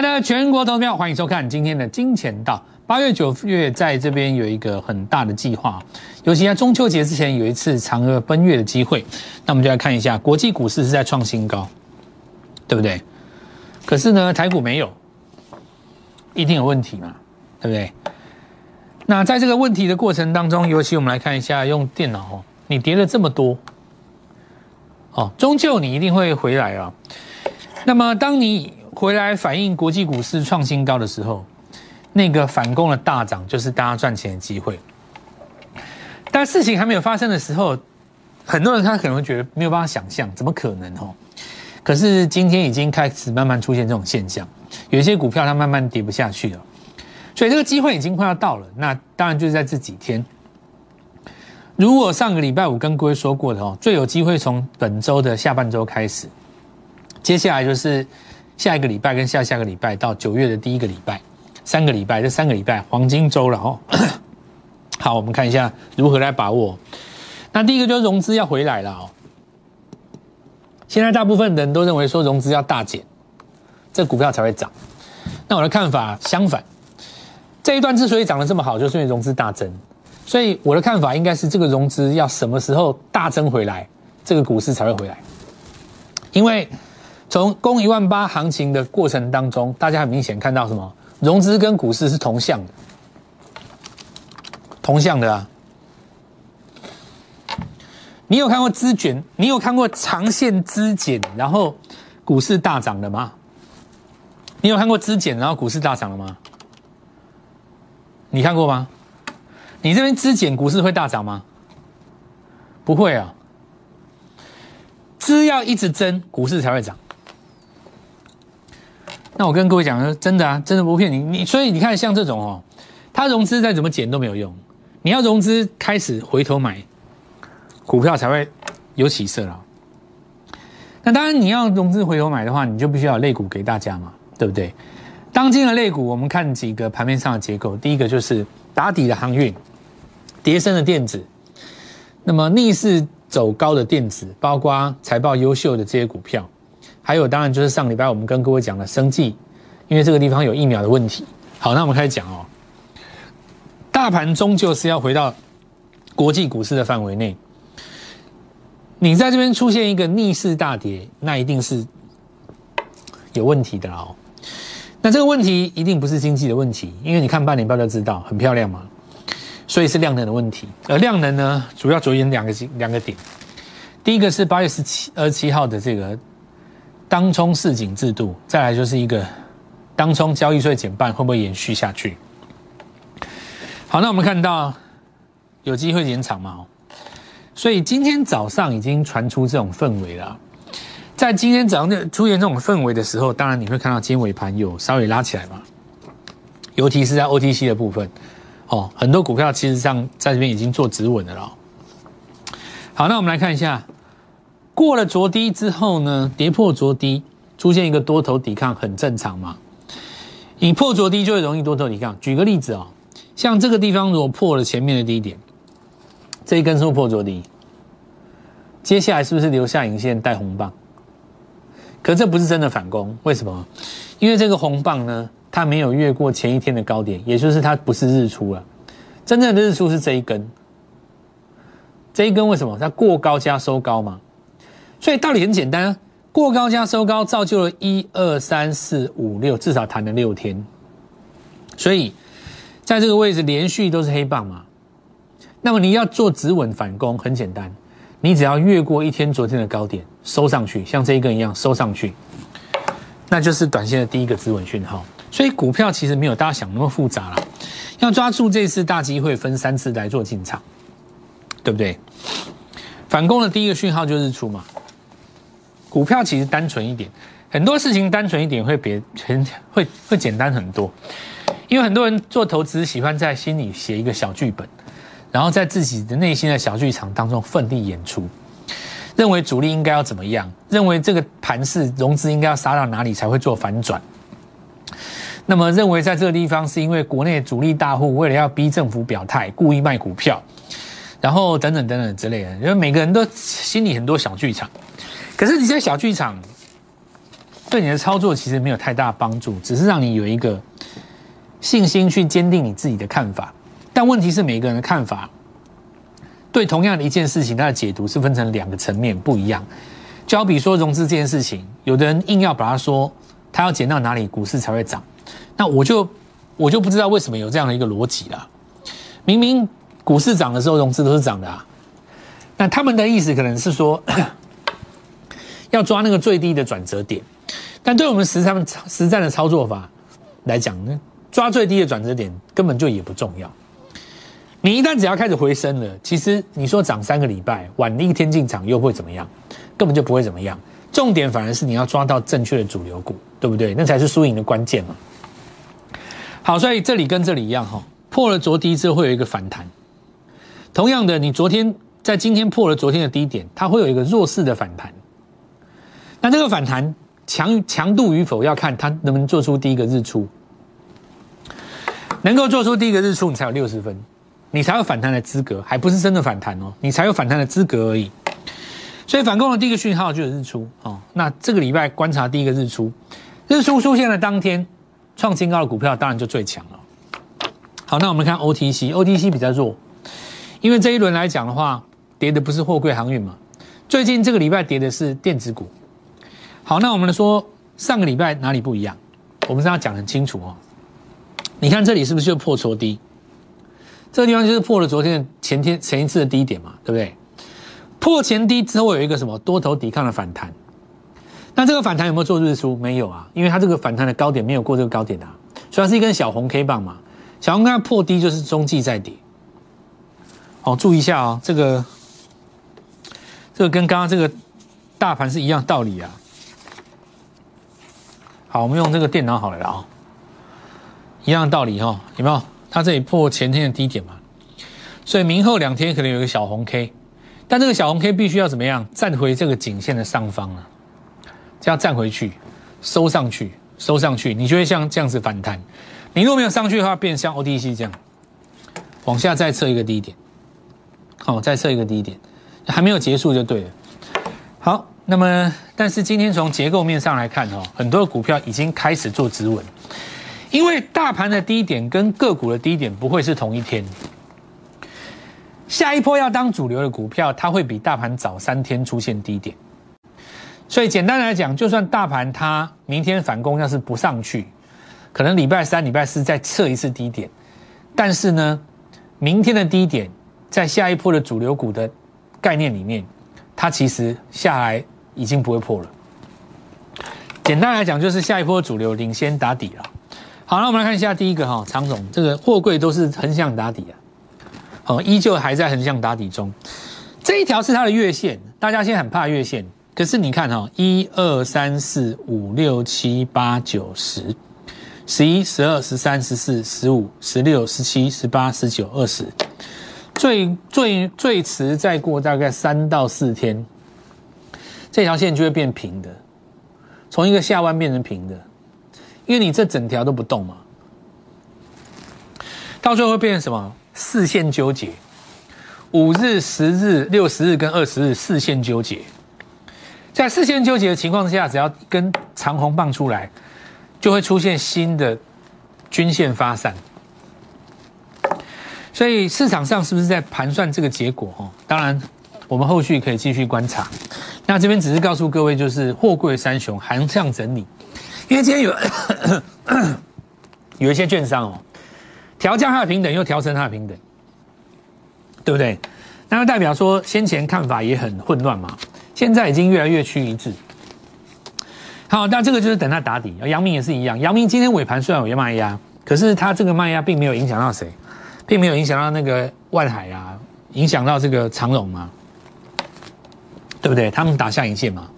亲爱的全国投票，欢迎收看今天的金钱道。八月、九月在这边有一个很大的计划，尤其在中秋节之前有一次嫦娥奔月的机会。那我们就来看一下，国际股市是在创新高，对不对？可是呢，台股没有，一定有问题嘛，对不对？那在这个问题的过程当中，尤其我们来看一下，用电脑哦，你跌了这么多，哦，终究你一定会回来啊。那么当你回来反映国际股市创新高的时候，那个反攻的大涨就是大家赚钱的机会。但事情还没有发生的时候，很多人他可能会觉得没有办法想象，怎么可能哦？可是今天已经开始慢慢出现这种现象，有一些股票它慢慢跌不下去了，所以这个机会已经快要到了。那当然就是在这几天。如果上个礼拜五跟各位说过的哦，最有机会从本周的下半周开始，接下来就是下一个礼拜跟下下个礼拜到九月的第一个礼拜。三个礼拜，这三个礼拜黄金周了哦。好，我们看一下如何来把握。那第一个就是融资要回来了哦。现在大部分人都认为说融资要大减，这股票才会涨。那我的看法相反，这一段之所以涨得这么好，就是因为融资大增。所以我的看法应该是这个融资要什么时候大增回来，这个股市才会回来。因为从攻一万八行情的过程当中，大家很明显看到什么？融资跟股市是同向的，同向的啊！你有看过资卷？你有看过长线资减，然后股市大涨的吗？你有看过资减，然后股市大涨了吗？你看过吗？你这边资减，股市会大涨吗？不会啊！资要一直增，股市才会涨。那我跟各位讲，真的啊，真的不骗你。你所以你看，像这种哦，它融资再怎么减都没有用。你要融资开始回头买股票才会有起色了。那当然，你要融资回头买的话，你就必须要有类股给大家嘛，对不对？当今的类股，我们看几个盘面上的结构。第一个就是打底的航运、叠升的电子，那么逆势走高的电子，包括财报优秀的这些股票。还有，当然就是上礼拜我们跟各位讲的生计，因为这个地方有疫苗的问题。好，那我们开始讲哦。大盘终究是要回到国际股市的范围内。你在这边出现一个逆势大跌，那一定是有问题的哦。那这个问题一定不是经济的问题，因为你看半年报就知道很漂亮嘛。所以是量能的问题。而量能呢，主要着眼两个两个点。第一个是八月十七二十七号的这个。当冲市井制度，再来就是一个当冲交易税减半，会不会延续下去？好，那我们看到有机会延长嘛？所以今天早上已经传出这种氛围了。在今天早上出现这种氛围的时候，当然你会看到今天尾盘有稍微拉起来嘛，尤其是在 OTC 的部分，哦，很多股票其实上在这边已经做止稳的了。好，那我们来看一下。过了昨低之后呢，跌破昨低，出现一个多头抵抗，很正常嘛。你破昨低就会容易多头抵抗。举个例子哦，像这个地方如果破了前面的低点，这一根是不是破昨低？接下来是不是留下影线带红棒？可这不是真的反攻，为什么？因为这个红棒呢，它没有越过前一天的高点，也就是它不是日出了。真正的日出是这一根，这一根为什么？它过高加收高嘛。所以道理很简单，过高加收高，造就了一二三四五六，至少弹了六天。所以在这个位置连续都是黑棒嘛。那么你要做止稳反攻，很简单，你只要越过一天昨天的高点收上去，像这一根一样收上去，那就是短线的第一个止稳讯号。所以股票其实没有大家想那么复杂了，要抓住这次大机会，分三次来做进场，对不对？反攻的第一个讯号就是出嘛。股票其实单纯一点，很多事情单纯一点会别很会会简单很多，因为很多人做投资喜欢在心里写一个小剧本，然后在自己的内心的小剧场当中奋力演出，认为主力应该要怎么样，认为这个盘势融资应该要杀到哪里才会做反转，那么认为在这个地方是因为国内主力大户为了要逼政府表态，故意卖股票，然后等等等等之类的，因为每个人都心里很多小剧场。可是你在小剧场，对你的操作其实没有太大帮助，只是让你有一个信心去坚定你自己的看法。但问题是，每个人的看法对同样的一件事情，它的解读是分成两个层面不一样。就好比说融资这件事情，有的人硬要把它说，他要减到哪里股市才会涨，那我就我就不知道为什么有这样的一个逻辑了。明明股市涨的时候，融资都是涨的啊。那他们的意思可能是说，要抓那个最低的转折点。但对我们实战实战的操作法来讲呢，抓最低的转折点根本就也不重要。你一旦只要开始回升了，其实你说涨三个礼拜，晚一天进场又会怎么样？根本就不会怎么样。重点反而是你要抓到正确的主流股，对不对？那才是输赢的关键嘛。好，所以这里跟这里一样哈，破了昨低之后会有一个反弹。同样的，你昨天在今天破了昨天的低点，它会有一个弱势的反弹。那这个反弹强强度与否，要看它能不能做出第一个日出。能够做出第一个日出，你才有六十分。你才有反弹的资格，还不是真的反弹哦，你才有反弹的资格而已。所以反攻的第一个讯号就是日出哦。那这个礼拜观察第一个日出，日出出现的当天，创新高的股票当然就最强了。好，那我们看 OTC，OTC 比较弱，因为这一轮来讲的话，跌的不是货柜航运嘛，最近这个礼拜跌的是电子股。好，那我们来说上个礼拜哪里不一样？我们是要讲很清楚哦。你看这里是不是就破错低？这个地方就是破了昨天的前天前一次的低点嘛，对不对？破前低之后有一个什么多头抵抗的反弹，那这个反弹有没有做日出？没有啊，因为它这个反弹的高点没有过这个高点啊，虽然是一根小红 K 棒嘛，小红 K 破低就是中继在跌。好，注意一下啊，这个这个跟刚刚这个大盘是一样道理啊。好，我们用这个电脑好了啦啊，一样道理哈，有没有？它这里破前天的低点嘛，所以明后两天可能有一个小红 K，但这个小红 K 必须要怎么样站回这个颈线的上方啊？这样站回去，收上去，收上去，你就会像这样子反弹。你如果没有上去的话，变像 O D C 这样，往下再测一个低点，好，再测一个低点，还没有结束就对了。好，那么但是今天从结构面上来看哦，很多股票已经开始做止稳。因为大盘的低点跟个股的低点不会是同一天，下一波要当主流的股票，它会比大盘早三天出现低点。所以简单来讲，就算大盘它明天反攻，要是不上去，可能礼拜三、礼拜四再测一次低点，但是呢，明天的低点在下一波的主流股的概念里面，它其实下来已经不会破了。简单来讲，就是下一波主流领先打底了。好了，我们来看一下第一个哈，常总这个货柜都是横向打底啊，哦，依旧还在横向打底中。这一条是它的月线，大家现在很怕月线，可是你看哈，一二三四五六七八九十，十一十二十三十四十五十六十七十八十九二十，最最最迟再过大概三到四天，这条线就会变平的，从一个下弯变成平的。因为你这整条都不动嘛，到最后会变成什么？四线纠结，五日、十日、六十日跟二十日四线纠结，在四线纠结的情况下，只要根长红棒出来，就会出现新的均线发散。所以市场上是不是在盘算这个结果？哦，当然，我们后续可以继续观察。那这边只是告诉各位，就是货柜三雄横向整理。因为今天有 有一些券商哦，调降它的平等，又调升它的平等，对不对？那就代表说先前看法也很混乱嘛，现在已经越来越趋一致。好，那这个就是等它打底。阳明也是一样，阳明今天尾盘虽然有卖压，可是它这个卖压并没有影响到谁，并没有影响到那个万海啊，影响到这个长荣嘛，对不对？他们打下影线嘛。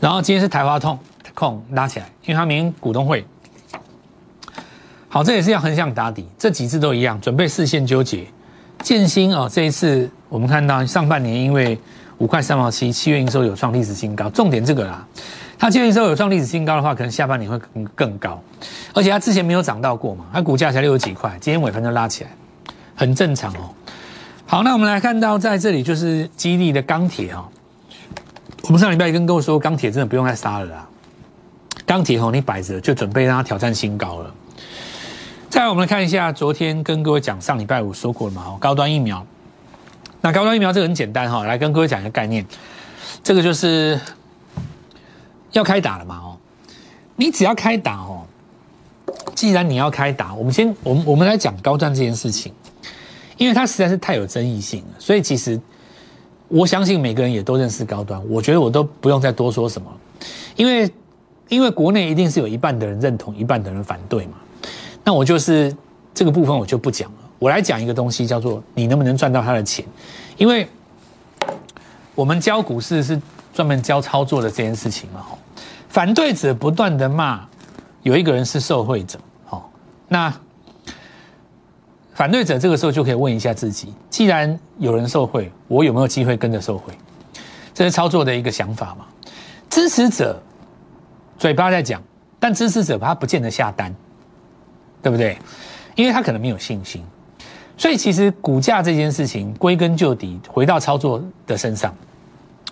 然后今天是台华通。控拉起来，因为他明天股东会。好，这也是要横向打底，这几次都一样，准备视线纠结。建新哦，这一次我们看到上半年因为五块三毛七，七月营收有创历史新高，重点这个啦。它七月营收有创历史新高的话，可能下半年会更更高。而且它之前没有涨到过嘛，它股价才六十几块，今天尾盘就拉起来，很正常哦。好，那我们来看到在这里就是基地的钢铁哦。我们上礼拜跟各位说，钢铁真的不用再杀了啦。钢铁哦你摆着就准备让它挑战新高了。再来，我们来看一下昨天跟各位讲，上礼拜五说过了嘛，高端疫苗。那高端疫苗这个很简单哈，来跟各位讲一个概念，这个就是要开打了嘛哦，你只要开打哦，既然你要开打，我们先我们我们来讲高端这件事情，因为它实在是太有争议性了，所以其实我相信每个人也都认识高端，我觉得我都不用再多说什么，因为因为国内一定是有一半的人认同，一半的人反对嘛，那我就是这个部分我就不讲了。我来讲一个东西，叫做你能不能赚到他的钱，因为我们教股市是专门教操作的这件事情嘛。反对者不断的骂，有一个人是受贿者。好，那反对者这个时候就可以问一下自己：既然有人受贿，我有没有机会跟着受贿？这是操作的一个想法嘛。支持者嘴巴在讲，但支持者他不见得下单，对不对？因为他可能没有信心。所以其实股价这件事情归根究底回到操作的身上。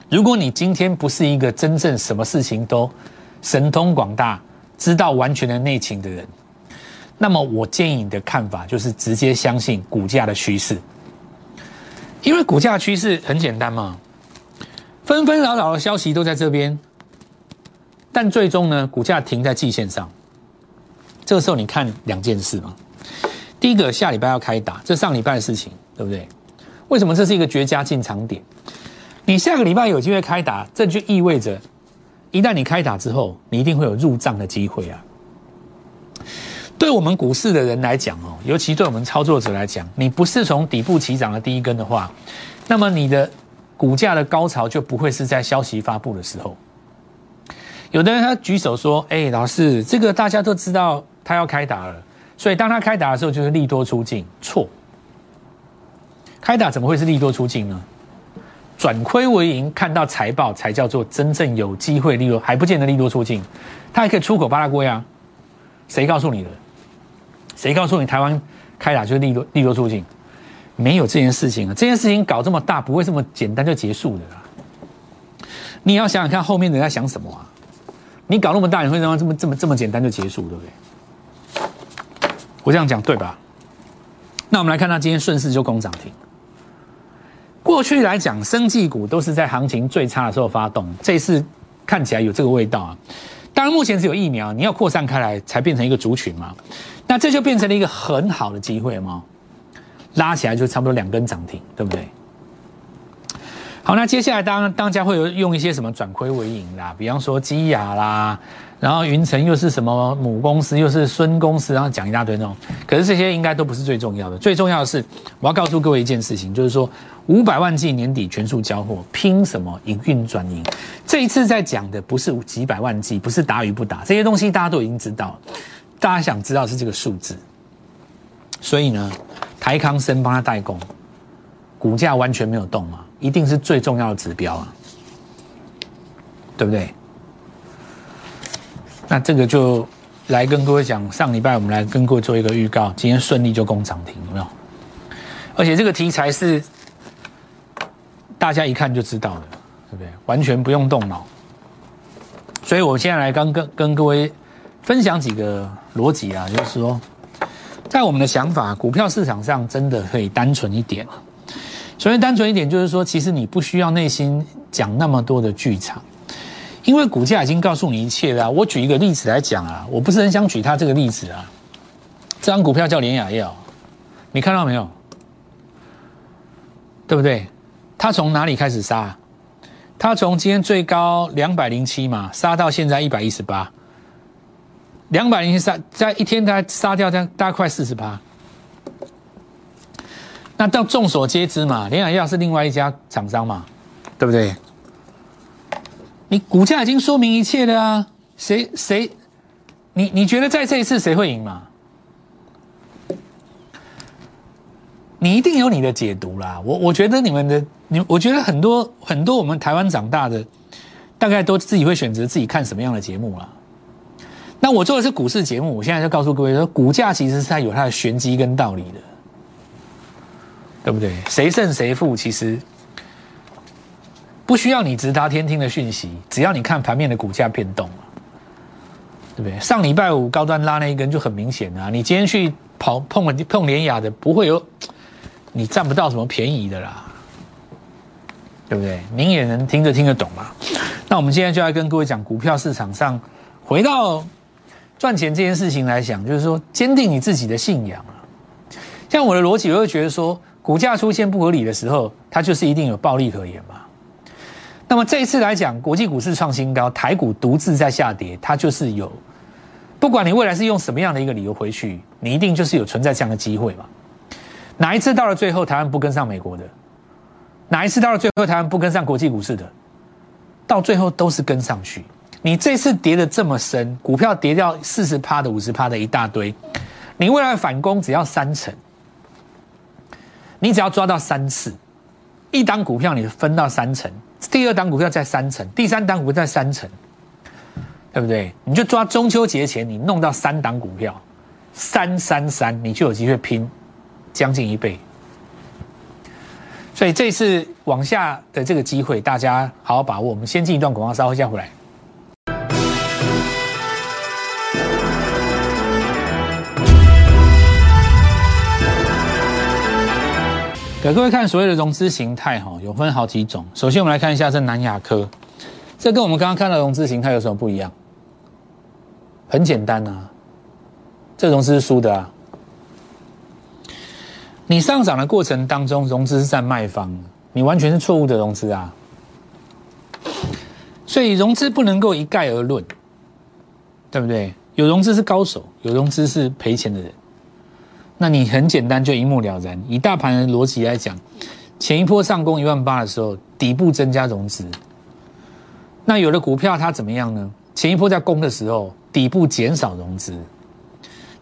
如果你今天不是一个真正什么事情都神通广大、知道完全的内情的人，那么我建议你的看法就是直接相信股价的趋势，因为股价趋势很简单嘛，纷纷扰扰的消息都在这边，但最终呢，股价停在季线上。这个时候你看两件事嘛。第一个下礼拜要开打，这上礼拜的事情，对不对？为什么这是一个绝佳进场点？你下个礼拜有机会开打，这就意味着，一旦你开打之后，你一定会有入账的机会啊。对我们股市的人来讲哦，尤其对我们操作者来讲，你不是从底部起涨的第一根的话，那么你的股价的高潮就不会是在消息发布的时候。有的人他举手说：“哎，老师，这个大家都知道他要开打了。”所以，当他开打的时候，就是利多出境。错，开打怎么会是利多出境呢？转亏为盈，看到财报才叫做真正有机会利多，还不见得利多出境。他还可以出口巴拉圭啊？谁告诉你的？谁告诉你台湾开打就是利多利多出境？没有这件事情啊！这件事情搞这么大，不会这么简单就结束的啦。你要想想看，后面人在想什么啊？你搞那么大，你会让这么这么这么简单就结束，对不对？我这样讲对吧？那我们来看，它今天顺势就攻涨停。过去来讲，生技股都是在行情最差的时候发动，这次看起来有这个味道啊。当然，目前只有疫苗，你要扩散开来才变成一个族群嘛。那这就变成了一个很好的机会嘛，拉起来就差不多两根涨停，对不对？好，那接下来当当家会有用一些什么转亏为盈啦，比方说基亚啦。然后云层又是什么母公司，又是孙公司，然后讲一大堆那种。可是这些应该都不是最重要的，最重要的是我要告诉各位一件事情，就是说五百万 G 年底全数交货，拼什么营运转盈？这一次在讲的不是几百万 G，不是打与不打，这些东西大家都已经知道，大家想知道是这个数字。所以呢，台康生帮他代工，股价完全没有动嘛，一定是最重要的指标啊，对不对？那这个就来跟各位讲，上礼拜我们来跟各位做一个预告，今天顺利就攻涨停，有没有？而且这个题材是大家一看就知道的，对不对？完全不用动脑。所以我现在来刚跟跟各位分享几个逻辑啊，就是说，在我们的想法，股票市场上真的可以单纯一点。所谓单纯一点，就是说，其实你不需要内心讲那么多的剧场。因为股价已经告诉你一切了。我举一个例子来讲啊，我不是很想举它这个例子啊。这张股票叫联雅药，你看到没有？对不对？它从哪里开始杀？它从今天最高两百零七嘛，杀到现在一百一十八。两百零七杀，在一天它杀掉大大概四十八。那到众所皆知嘛，联雅药是另外一家厂商嘛，对不对？你股价已经说明一切了啊！谁谁，你你觉得在这一次谁会赢吗？你一定有你的解读啦。我我觉得你们的你，我觉得很多很多我们台湾长大的，大概都自己会选择自己看什么样的节目啦。那我做的是股市节目，我现在就告诉各位说，股价其实是它有它的玄机跟道理的，对不对？谁胜谁负，其实。不需要你直达天听的讯息，只要你看盘面的股价变动对不对？上礼拜五高端拉那一根就很明显啊，你今天去跑碰了碰联雅的，不会有你占不到什么便宜的啦，对不对？您也能听得听得懂嘛？那我们现在就要跟各位讲股票市场上，回到赚钱这件事情来讲，就是说坚定你自己的信仰啊。像我的逻辑，我会觉得说，股价出现不合理的时候，它就是一定有暴利可言嘛。那么这一次来讲，国际股市创新高，台股独自在下跌，它就是有，不管你未来是用什么样的一个理由回去，你一定就是有存在这样的机会嘛。哪一次到了最后，台湾不跟上美国的？哪一次到了最后，台湾不跟上国际股市的？到最后都是跟上去。你这次跌的这么深，股票跌掉四十趴的、五十趴的一大堆，你未来反攻只要三成，你只要抓到三次，一档股票你分到三成。第二档股票在三成，第三档股票在三成，对不对？你就抓中秋节前你弄到三档股票，三三三，你就有机会拼将近一倍。所以这次往下的这个机会，大家好好把握。我们先进一段广告，稍后再回来。各位看所谓的融资形态哈，有分好几种。首先我们来看一下这南亚科，这跟我们刚刚看到融资形态有什么不一样？很简单啊，这融资是输的啊。你上涨的过程当中，融资是在卖方，你完全是错误的融资啊。所以融资不能够一概而论，对不对？有融资是高手，有融资是赔钱的人。那你很简单就一目了然。以大盘的逻辑来讲，前一波上攻一万八的时候，底部增加融资。那有的股票它怎么样呢？前一波在攻的时候，底部减少融资。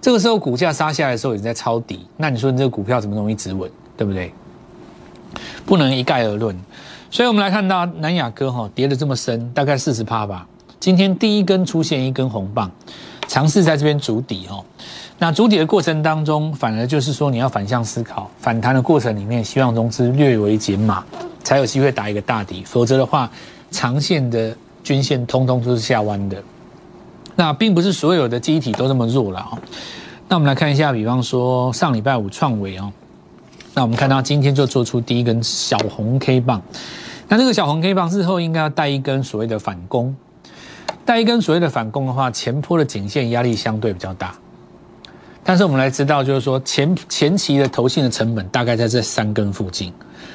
这个时候股价杀下来的时候，也在抄底。那你说你这个股票怎么容易止稳？对不对？不能一概而论。所以我们来看到南亚科哈跌的这么深，大概四十趴吧。今天第一根出现一根红棒，尝试在这边筑底哈。那主体的过程当中，反而就是说你要反向思考，反弹的过程里面，希望融资略微减码，才有机会打一个大底，否则的话，长线的均线通通都是下弯的。那并不是所有的机体都这么弱了啊。那我们来看一下，比方说上礼拜五创维哦，那我们看到今天就做出第一根小红 K 棒，那这个小红 K 棒日后应该要带一根所谓的反攻，带一根所谓的反攻的话，前坡的颈线压力相对比较大。但是我们来知道，就是说前前期的投信的成本大概在这三根附近，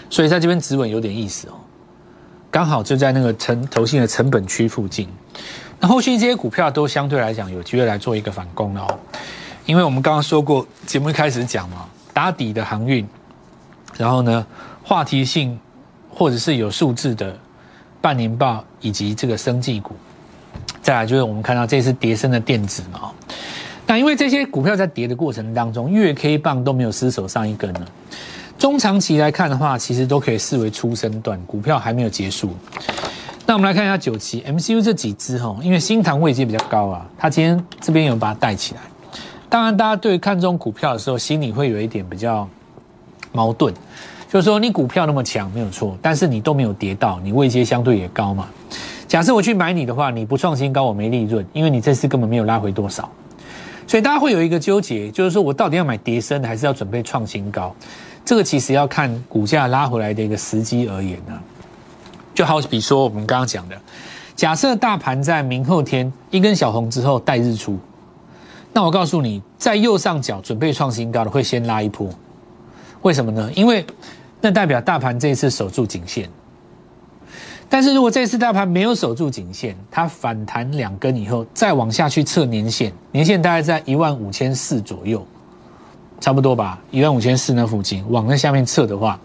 所以在这边止稳有点意思哦，刚好就在那个成投信的成本区附近。那后续这些股票都相对来讲有机会来做一个反攻哦，因为我们刚刚说过，节目一开始讲嘛，打底的航运，然后呢话题性或者是有数字的半年报以及这个生技股，再来就是我们看到这次叠升的电子嘛。那因为这些股票在跌的过程当中，月 K 棒都没有失手上一根呢。中长期来看的话，其实都可以视为初升段，股票还没有结束。那我们来看一下九期 MCU 这几只哈，因为新塘位阶比较高啊，它今天这边有把它带起来。当然，大家对看中股票的时候，心里会有一点比较矛盾，就是说你股票那么强没有错，但是你都没有跌到，你位阶相对也高嘛。假设我去买你的话，你不创新高，我没利润，因为你这次根本没有拉回多少。所以大家会有一个纠结，就是说我到底要买叠升，还是要准备创新高？这个其实要看股价拉回来的一个时机而言呢。就好比说我们刚刚讲的，假设大盘在明后天一根小红之后带日出，那我告诉你，在右上角准备创新高的会先拉一波，为什么呢？因为那代表大盘这一次守住颈线。但是如果这次大盘没有守住颈线，它反弹两根以后，再往下去测年线，年线大概在一万五千四左右，差不多吧，一万五千四那附近，往那下面测的话，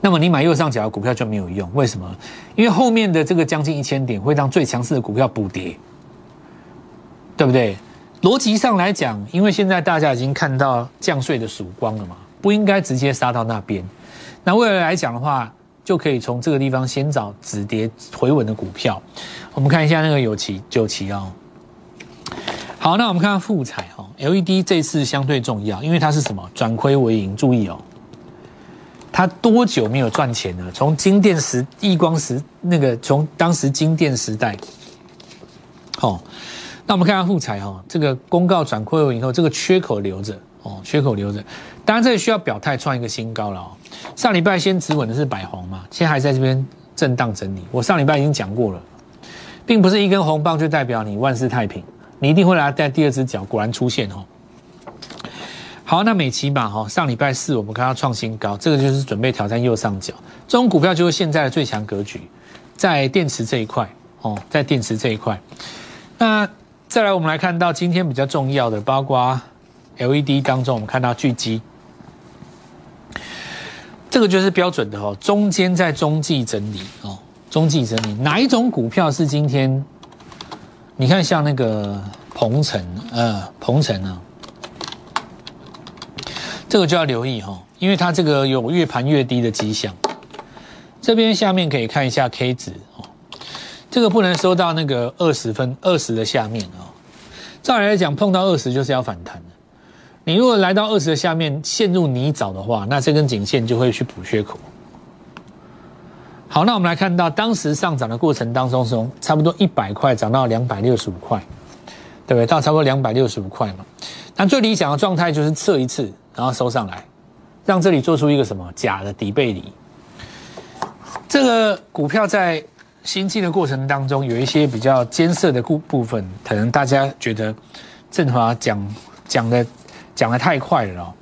那么你买右上角的股票就没有用。为什么？因为后面的这个将近一千点会让最强势的股票补跌，对不对？逻辑上来讲，因为现在大家已经看到降税的曙光了嘛，不应该直接杀到那边。那未来来讲的话，就可以从这个地方先找止跌回稳的股票。我们看一下那个有奇九奇哦。好，那我们看看富彩哈，LED 这次相对重要，因为它是什么转亏为盈。注意哦，它多久没有赚钱了？从金电时、亿光时那个，从当时金电时代。好，那我们看下富彩哈，这个公告转亏为盈后，这个缺口留着哦，缺口留着。当然这里需要表态创一个新高了哦。上礼拜先止稳的是百红嘛，现在还在这边震荡整理。我上礼拜已经讲过了，并不是一根红棒就代表你万事太平，你一定会来带第二只脚，果然出现哦。好，那美琪嘛哈，上礼拜四我们看到创新高，这个就是准备挑战右上角，这种股票就是现在的最强格局，在电池这一块哦，在电池这一块，那。再来，我们来看到今天比较重要的，包括 LED 当中，我们看到巨基，这个就是标准的哦，中间在中继整理哦，中继整理，哪一种股票是今天？你看像那个鹏程，呃，鹏程啊，这个就要留意哈，因为它这个有越盘越低的迹象。这边下面可以看一下 K 值哦。这个不能收到那个二十分二十的下面啊，照理来讲，碰到二十就是要反弹。你如果来到二十的下面陷入泥沼的话，那这根颈线就会去补缺口。好，那我们来看到当时上涨的过程当中，从差不多一百块涨到两百六十五块，对不对？到差不多两百六十五块嘛。那最理想的状态就是测一次，然后收上来，让这里做出一个什么假的底背离。这个股票在。新进的过程当中，有一些比较艰涩的部部分，可能大家觉得振华讲讲的讲的太快了哦。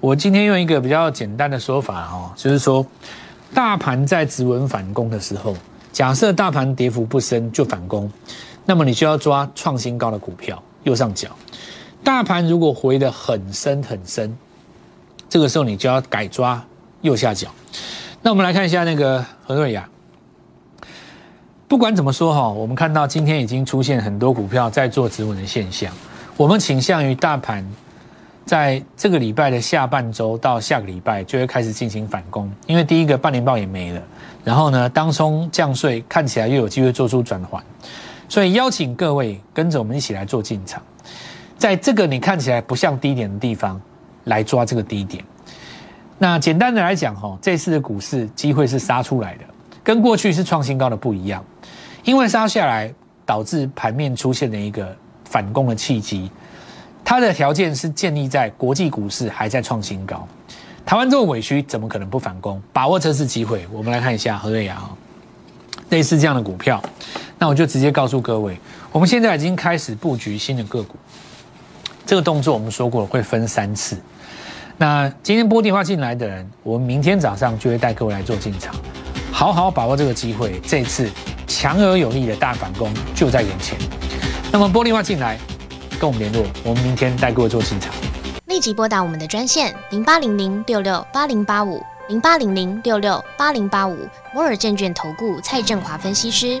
我今天用一个比较简单的说法哦，就是说，大盘在止稳反攻的时候，假设大盘跌幅不深就反攻，那么你就要抓创新高的股票右上角。大盘如果回的很深很深，这个时候你就要改抓右下角。那我们来看一下那个何瑞雅。不管怎么说哈，我们看到今天已经出现很多股票在做止稳的现象。我们倾向于大盘在这个礼拜的下半周到下个礼拜就会开始进行反攻，因为第一个半年报也没了，然后呢，当冲降税看起来又有机会做出转换，所以邀请各位跟着我们一起来做进场，在这个你看起来不像低点的地方来抓这个低点。那简单的来讲哈，这次的股市机会是杀出来的。跟过去是创新高的不一样，因为杀下来导致盘面出现了一个反攻的契机，它的条件是建立在国际股市还在创新高，台湾这么委屈，怎么可能不反攻？把握这次机会，我们来看一下何瑞阳类似这样的股票，那我就直接告诉各位，我们现在已经开始布局新的个股，这个动作我们说过会分三次，那今天拨电话进来的人，我们明天早上就会带各位来做进场。好好把握这个机会，这次强而有力的大反攻就在眼前。那么玻璃话进来，跟我们联络，我们明天带各位做进场。立即拨打我们的专线零八零零六六八零八五零八零零六六八零八五摩尔证券投顾蔡振华分析师。